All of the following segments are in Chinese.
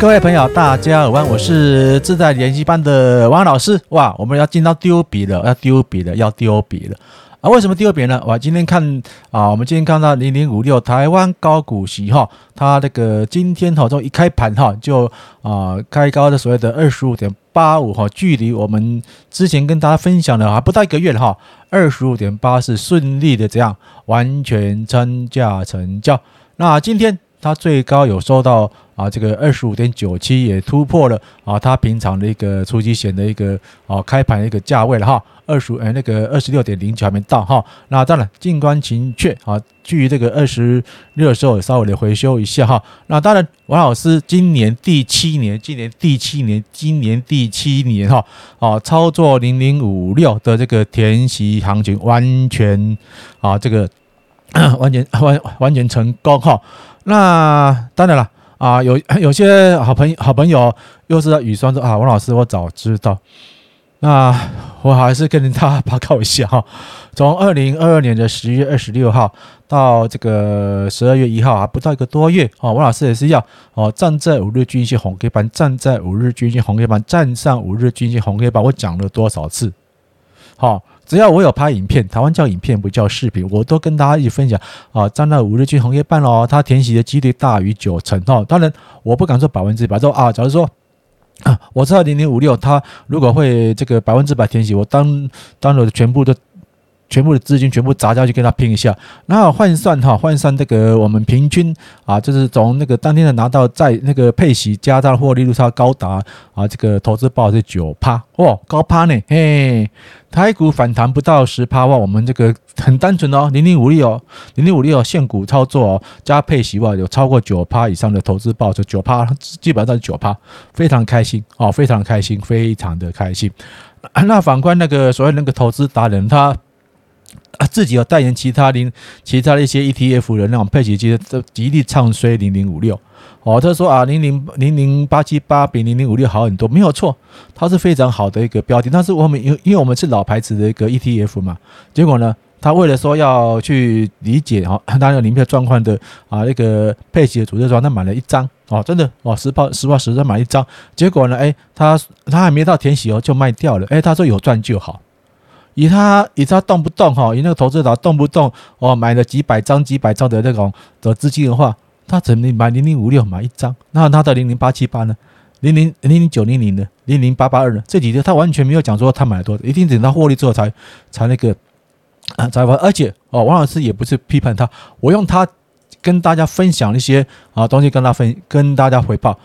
各位朋友，大家好，我是自在联习班的王老师。哇，我们要进到丢笔了，要丢笔了，要丢笔了啊！为什么丢笔呢？我今天看啊，我们今天看到零零五六台湾高股息哈，它这个今天哈，从一开盘哈就啊开高的所谓的二十五点八五哈，距离我们之前跟大家分享的还不到一个月哈，二十五点八是顺利的这样完全参加成交。那今天它最高有收到。啊，这个二十五点九七也突破了啊，它平常的一个初级险的一个啊开盘的一个价位了哈，二十哎那个二十六点零九还没到哈，那当然静观情却啊，距离这个二十六的时候稍微的回修一下哈，那当然王老师今年第七年，今年第七年，今年第七年哈，啊操作零零五六的这个填息行情完全啊这个 完全完完全成功哈，那当然了。啊，有有些好朋友好朋友又是在语酸说啊，王老师，我早知道。那我还是跟大家报告一下哈，从二零二二年的十月二十六号到这个十二月一号，还不到一个多月啊，王老师也是要哦，站在五日均线红 K 板，站在五日均线红 K 板，站上五日均线红 K 板，我讲了多少次？好。只要我有拍影片，台湾叫影片不叫视频，我都跟大家一起分享啊。站在五日军红 K 棒哦，他填写的几率大于九成哦。当然，我不敢说百分之百，说啊，假如说啊，我知道零零五六他如果会这个百分之百填写，我当当了全部都。全部的资金全部砸下去跟他拼一下，然后换算哈，换算这个我们平均啊，就是从那个当天的拿到在那个配息加大获利率差高达啊，这个投资报是九趴哦，高趴呢，嘿，台股反弹不到十趴哇，我们这个很单纯哦，零零五六哦，零零五六哦现股操作哦，加配息哇，有超过九趴以上的投资报酬，九趴基本上是九趴，非常开心哦，非常开心，非常的开心。那反观那个所谓那个投资达人他。啊，自己有代言其他零其他的一些 ETF 的那种配息机，都极力唱衰零零五六。哦，他说啊，零零零零八七八比零零五六好很多，没有错，它是非常好的一个标的。但是我们因因为我们是老牌子的一个 ETF 嘛，结果呢，他为了说要去理解哈，当然里面的状况的啊，那个配息的组织说，他买了一张哦，真的哦，实报实话实说买一张，结果呢，哎，他他还没到填息哦，就卖掉了。哎，他说有赚就好。以他以他动不动哈，以那个投资者动不动哦，买了几百张几百张的那种的资金的话，他怎么买零零五六买一张？那他的零零八七八呢？零零零零九零零的零零八八二呢？这几天他完全没有讲说他买了多少，一定等他获利之后才才那个啊才发。而且哦，王老师也不是批判他，我用他跟大家分享一些啊东西跟他分跟大家回报。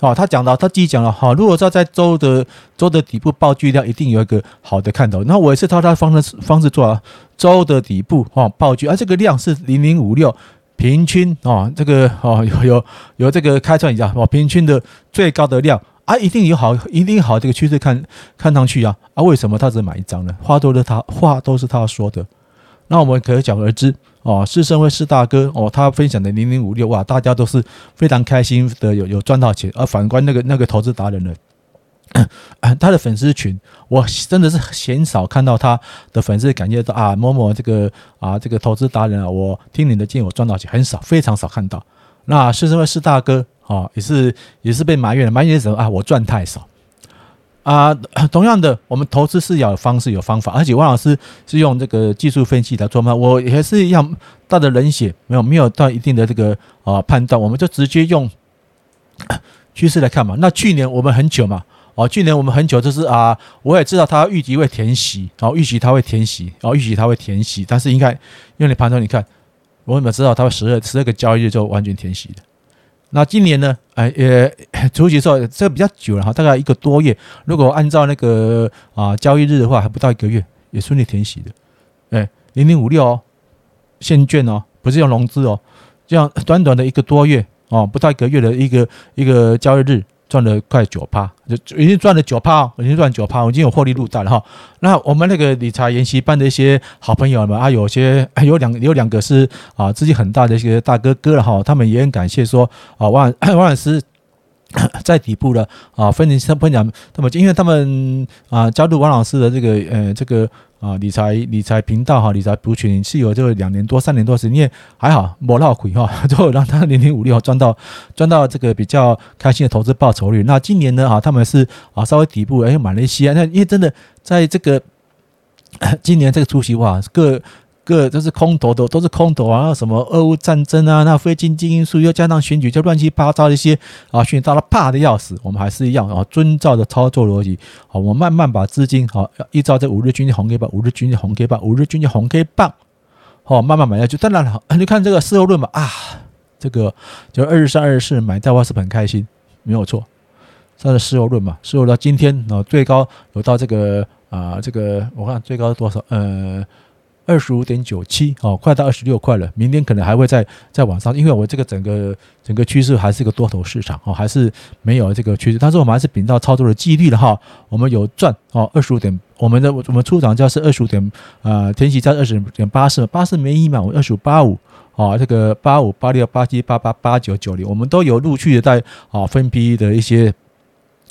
哦，他讲到他自己讲了哈，如果说在周的周的底部爆巨量，一定有一个好的看头。那我也是照他的方式方式做啊，周的底部哈爆巨，而这个量是零零五六平均啊，这个哦有有有这个开创一下哦，平均的最高的量啊，一定有好一定好这个趋势看看上去啊啊，为什么他只买一张呢？话都是他话都是他说的。那我们可想而知哦，施升辉是大哥哦，他分享的零零五六哇，大家都是非常开心的，有有赚到钱。而反观那个那个投资达人呢，他的粉丝群，我真的是鲜少看到他的粉丝感觉到啊，某某这个啊这个投资达人啊，我听你的建议，我赚到钱，很少，非常少看到。那施升辉是大哥啊，也是也是被埋怨了，埋怨什么啊？我赚太少。啊，同样的，我们投资是要方式、有方法，而且王老师是用这个技术分析来做嘛，我也是一样，带着冷血，没有没有到一定的这个啊判断，我们就直接用趋势来看嘛。那去年我们很久嘛，哦，去年我们很久就是啊，我也知道他预计会填息，然后预期他会填息，然后预期他会填息，但是应该用你盘中你看，我怎么知道他会十二十二个交易日就完全填息的？那今年呢？哎，也 除息说这比较久了哈，大概一个多月。如果按照那个啊交易日的话，还不到一个月，也顺利填息的。哎，零零五六哦，现券哦，不是用融资哦，这样短短的一个多月哦，不到一个月的一个一个交易日。赚了快九趴，就已经赚了九趴，已经赚九趴，已经有获利入袋了哈。那我们那个理财研习班的一些好朋友们啊，有些有两有两个是啊资金很大的一些大哥哥了哈，他们也很感谢说啊王王老师在底部了啊分享分享，他们因为他们啊加入王老师的这个呃这个啊理财理财频道哈，理财族群是有这个两年多三年多时间，还好没闹亏哈，最后让他零零五六赚到赚到这个比较开心的投资报酬率。那今年呢哈，他们是啊稍微底部哎买了一些，那因为真的在这个 今年这个除息哇各。个都是空头的，都是空头啊！什么俄乌战争啊，那非经济因素又加上选举，就乱七八糟一些啊，选到了怕的要死。我们还是一样啊，遵照着操作逻辑，好，我们慢慢把资金好，依照这五日均线红 K 棒，五日均线红 K 棒，五日均线红 K 棒，好，慢慢买下去。当然了，你看这个事后论嘛啊，这个就二十三、二十四买到话是很开心，没有错。算是事后论嘛，事后到今天啊，最高有到这个啊，这个我看最高多少？呃。二十五点九七哦，快到二十六块了。明天可能还会再再往上，因为我这个整个整个趋势还是一个多头市场哦，还是没有这个趋势。但是我们还是秉到操作的纪律了哈。我们有赚哦，二十五点，我们的我们出场价是二十五点啊，填息价二十点八四，八四没意义嘛，我二十五八五啊，这个八五八六八七八八八九九零，我们都有陆续的在啊分批的一些。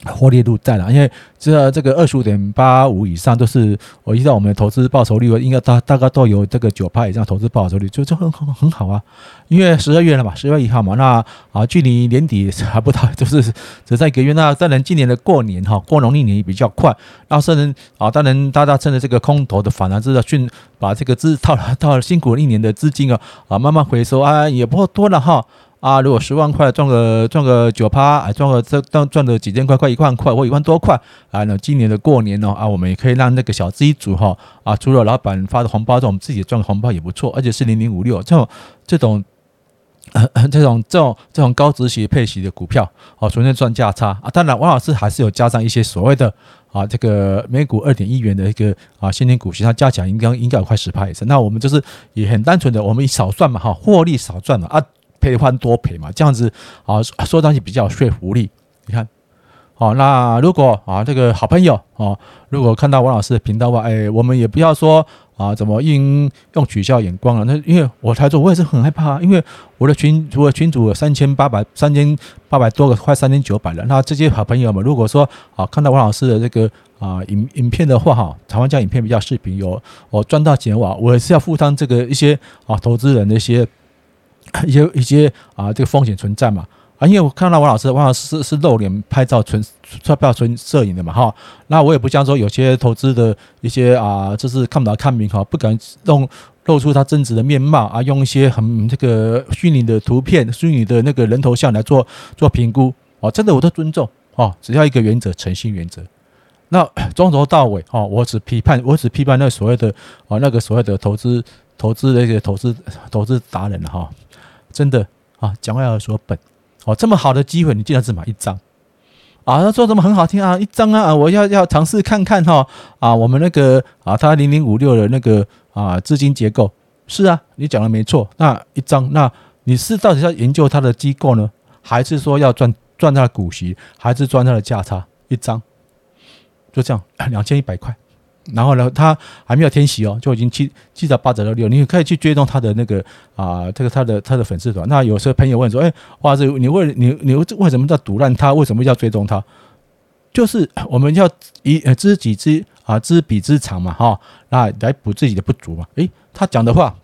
获利度在了，因为这这个二十五点八五以上都是我依照我们的投资报酬率，应该大大概都有这个九趴以上投资报酬率，就就很很很好啊。因为十二月了嘛，十二月一号嘛，那啊距离年底还不到，就是只在一个月。那当然今年的过年哈，过农历年也比较快。那甚至啊，当然大家趁着这个空头的反弹之后，去把这个资套了套了辛苦了一年的资金啊啊慢慢回收啊，也不多了哈。啊，如果十万块赚个赚个九趴，哎，赚个这赚赚个几千块块一万块或一万多块啊，那今年的过年呢啊，我们也可以让那个小资一族哈啊，除了老板发的红包，这种自己赚个红包也不错，而且是零零五六这种这种这种这种这种高值息配息的股票哦，纯粹赚价差啊。当然，王老师还是有加上一些所谓的啊，这个每股二点一元的一个啊现金股息，它加起来应该应该有快十趴以上。那我们就是也很单纯的，我们少赚嘛哈，获利少赚嘛啊。赔换多赔嘛，这样子啊，说东西比较有说服力。你看，好，那如果啊，这个好朋友啊，如果看到王老师的频道话，哎，我们也不要说啊，怎么用用取笑眼光了。那因为我才说，我也是很害怕，因为我的群，我的群主有三千八百三千八百多个，快三千九百人。那这些好朋友们，如果说啊，看到王老师的这个啊影影片的话，哈，台湾叫影片比较视频，有我赚到钱哇，我也是要负担这个一些啊投资人的一些。一些一些啊，这个风险存在嘛啊，因为我看到王老师，王老师是是露脸拍照存钞票存摄影的嘛哈，那我也不像说有些投资的一些啊，就是看不到看明哈，不敢弄露出他真实的面貌啊，用一些很这个虚拟的图片、虚拟的那个人头像来做做评估哦，真的我都尊重哦，只要一个原则，诚信原则。那从头到尾哦，我只批判，我只批判那所谓的啊，那个所谓的投资投资的一个投资投资达人哈。真的啊，讲话要有所本哦。这么好的机会，你竟然只买一张啊？他说什么很好听啊？一张啊，我要要尝试看看哈啊。我们那个啊，他零零五六的那个啊资金结构是啊，你讲的没错。那一张，那你是到底要研究他的机构呢，还是说要赚赚他的股息，还是赚他的价差？一张就这样，两千一百块。然后呢，他还没有天喜哦，就已经七七折八折的六，你可以去追踪他的那个啊，这个他的他的粉丝团。那有时候朋友问说，哎，哇，这你为你你为什么在赌烂他？为什么要追踪他？就是 我们要以知己知啊知彼之长嘛，哈，那来补自己的不足嘛。诶，他讲的话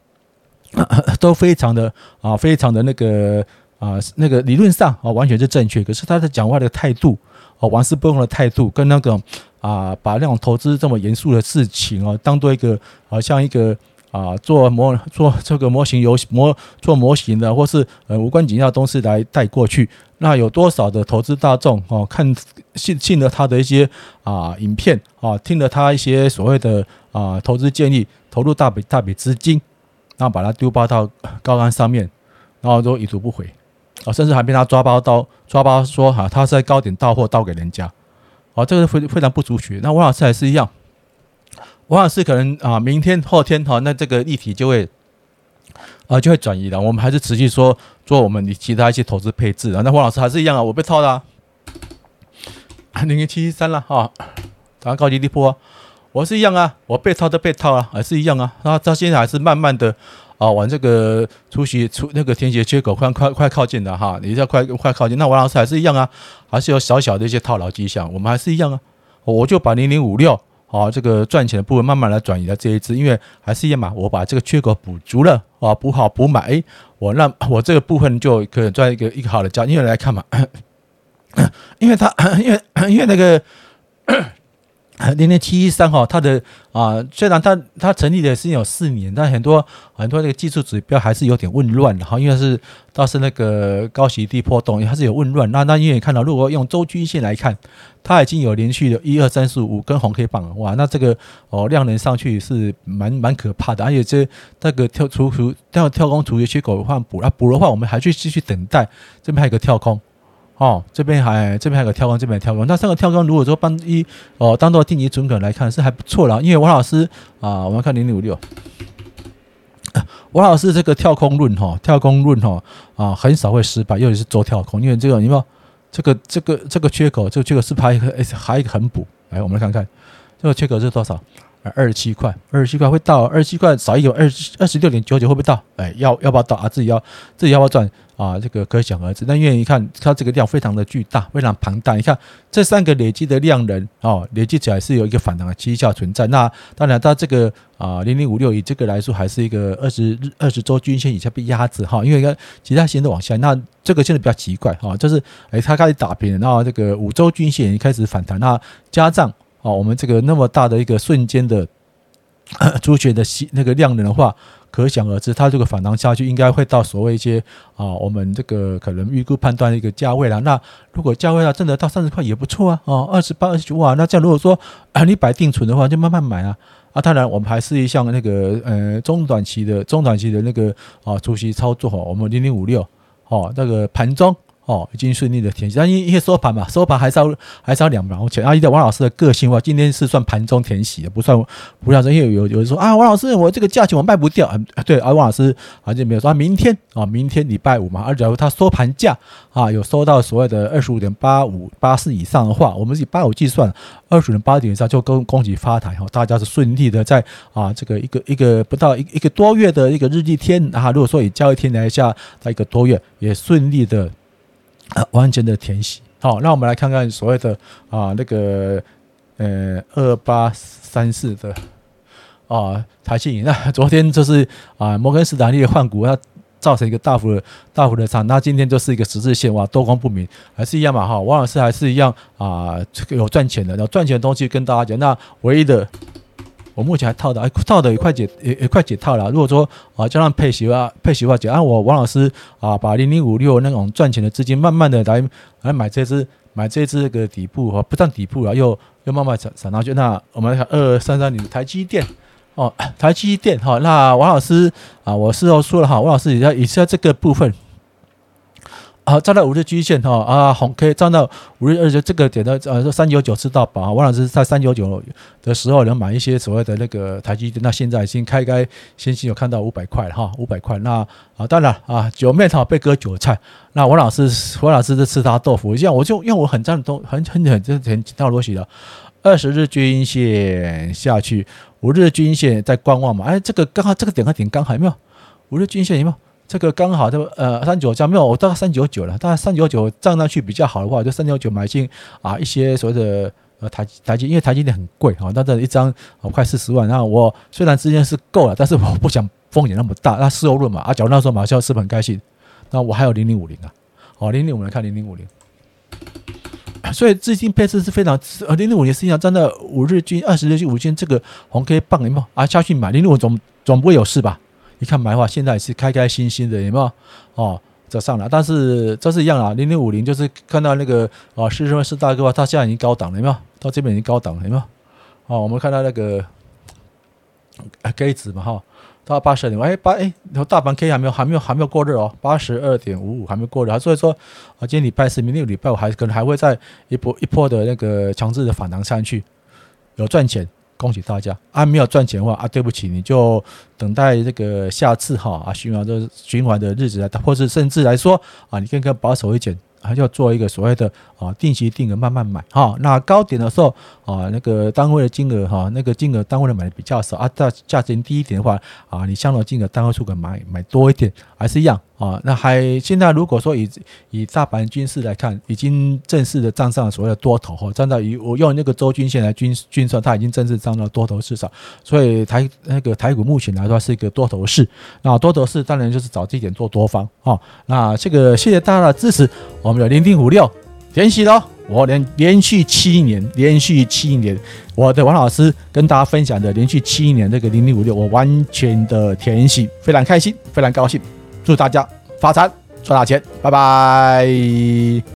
都非常的啊，非常的那个啊，那个理论上啊完全是正确，可是他的讲话的态度啊，玩世不恭的态度跟那个。啊，把那种投资这么严肃的事情哦，当做一个好像一个啊做模做这个模型游戏模做模型的，或是呃无关紧要的东西来带过去。那有多少的投资大众哦，看信信了他的一些啊影片啊，听了他一些所谓的啊投资建议，投入大笔大笔资金，然后把它丢包到高杆上面，然后都已读不回啊，甚至还被他抓包到抓包说哈，他是在高点倒货倒给人家。哦，这个非非常不足取。那王老师还是一样，王老师可能啊，明天后天哈，那这个议题就会啊就会转移了。我们还是持续说做我们的其他一些投资配置啊。那王老师还是一样啊，我被套了，零零七七三了哈，打高级地波，我是一样啊，我被套的被套啊，还是一样啊。那到现在还是慢慢的。啊，往这个出息出那个填息缺口快快快靠近了哈，你要快快靠近。那王老师还是一样啊，还是有小小的一些套牢迹象，我们还是一样啊。我就把零零五六啊，这个赚钱的部分慢慢来转移到这一支，因为还是一样嘛，我把这个缺口补足了啊，补好补满，哎，我让我这个部分就可以赚一个一个好的价，因为来看嘛，因为他 因为 因为那个。零零七一三哈，它的啊，虽然它它成立的是有四年，但很多很多那个技术指标还是有点混乱的哈，因为是倒是那个高息低波动，还是有混乱。那那因为你看到，如果用周均线来看，它已经有连续的一二三四五根红 K 棒，哇，那这个哦量能上去是蛮蛮可怕的，而且这那个跳出出跳跳空突击缺口的话补啊补的话，我们还去继续等待，这边还有个跳空。哦，这边还这边还有个跳空，这边跳空。那三个跳空如果说帮一哦当做定期存款来看是还不错啦。因为王老师啊，我们看零零五六，王老师这个跳空论哈，跳空论哈啊，很少会失败，尤其是做跳空，因为这个你看这个这个这个缺口，这个缺口是拍一个还一个横补。来，我们来看看这个缺口是多少？二十七块，二十七块会到二十七块少一个二十二十六点九九会不会到？哎，要要不要到啊？自己要自己要不要赚啊？这个可想而知。但因为你看它这个量非常的巨大，非常庞大。你看这三个累积的量能哦，累积起来是有一个反弹的绩效存在。那当然，它这个啊零零五六以这个来说，还是一个二十二十周均线以下被压制哈。因为其他线都往下，那这个现在比较奇怪哈，就是哎它开始打平，然后这个五周均线也开始反弹，那加上。哦，我们这个那么大的一个瞬间的 出血的吸那个量能的话，可想而知，它这个反弹下去应该会到所谓一些啊，我们这个可能预估判断的一个价位了。那如果价位啊真的到三十块也不错啊，哦，二十八、二十九哇，那这样如果说啊 你摆定存的话，就慢慢买啊。啊，当然我们还是一项那个呃中短期的中短期的那个啊出息操作哈，我们零零五六哦那个盘中。哦，已经顺利的填息，但因因为收盘嘛，收盘还是要还是要两毛钱。啊，依照王老师的个性话，今天是算盘中填息的，不算不算。因为有有人说啊，王老师，我这个价钱我卖不掉。啊、对，啊，王老师好像没有说，明天啊，明天礼拜五嘛，而假如他收盘价啊，有收到所谓的二十五点八五八四以上的话，我们以八五计算，二十五点八点以上就恭恭喜发财哈，大家是顺利的在啊这个一个一个不到一一个多月的一个日历天啊，如果说以交易天来下，在一个多月也顺利的。完全的填息。好，那我们来看看所谓的啊那个呃二八三四的啊台积。那昨天就是啊摩根士丹利换股，它造成一个大幅的大幅的涨。那今天就是一个十字线，哇，多空不明，还是一样嘛哈。王老师还是一样啊，有赚钱的，有赚钱的东西跟大家讲。那唯一的。我目前还套的，还套的也快解，也也快解套了。如果说啊，加上配息啊，配息话，就按我王老师啊，把零零五六那种赚钱的资金，慢慢的来来买这只，买这只个底部哈，不但底部了，又又慢慢涨涨上去。那我们来看二三三零台积电哦，台积电哈。那王老师啊，我事后说了哈，王老师也要也是要这个部分。好，站到五日均线哈啊，红 K 站到五日二十这个点的呃三九九吃到饱，王老师在三九九的时候能买一些所谓的那个台积电，那现在已经开开先行有看到五百块了哈，五百块。那啊，当然啊，九妹哈被割韭菜，那王老师王老师是吃他豆腐，这样我就因为我很赞同很很很很很套逻辑的，二十日均线下去，五日均线在观望嘛，哎，这个刚好这个点和点刚好有没有？五日均线有没有？这个刚好，这呃三九加没有，我大概三九九了。大概三九九涨上去比较好的话，就三九九买进啊一些所谓的呃台台积，因为台积电很贵哈，那这一张啊快四十万。那我虽然资金是够了，但是我不想风险那么大。那事后论嘛，啊，假如那时候马上是不是很开心？那我还有零零五零啊，好零零五零看零零五零，所以资金配置是非常呃零零五零实际上站在五日均二十日均五均这个红 K 棒有没有啊下去买零零五总总不会有事吧？你看买话，现在是开开心心的，有没有？哦，这上来，但是这是一样啊。零零五零就是看到那个哦，四十万四大哥啊，他现在已经高档了，有没有？到这边已经高档了，有没有？哦，我们看到那个 K 值嘛，哈，到八十二点，哎八哎，大盘 K 还没有还没有还没有过热哦，八十二点五五还没过热，所以说啊，今天礼拜四，明天礼拜五还可能还会再一波一波的那个强制的反弹上去，有赚钱。恭喜大家啊！没有赚钱的话啊，对不起，你就等待这个下次哈啊循环的循环的日子来，或是甚至来说啊，你更更保守一点还要做一个所谓的啊定期定额慢慢买哈。那高点的时候啊，那个单位的金额哈，那个金额单位的买的比较少啊。价价钱低一点的话啊，你相同金额单位数可买买多一点，还是一样啊。那还现在如果说以以大盘均势来看，已经正式的站上了所谓的多头哈，站在以我用那个周均线来均均算，它已经正式站到多头市场。所以台那个台股目前来说是一个多头市，那多头市当然就是找低点做多方啊。那这个谢谢大家的支持。我们有零零五六填息喽，我连连续七年，连续七年，我的王老师跟大家分享的连续七年这个零零五六，我完全的填喜，非常开心，非常高兴，祝大家发财赚大钱，拜拜。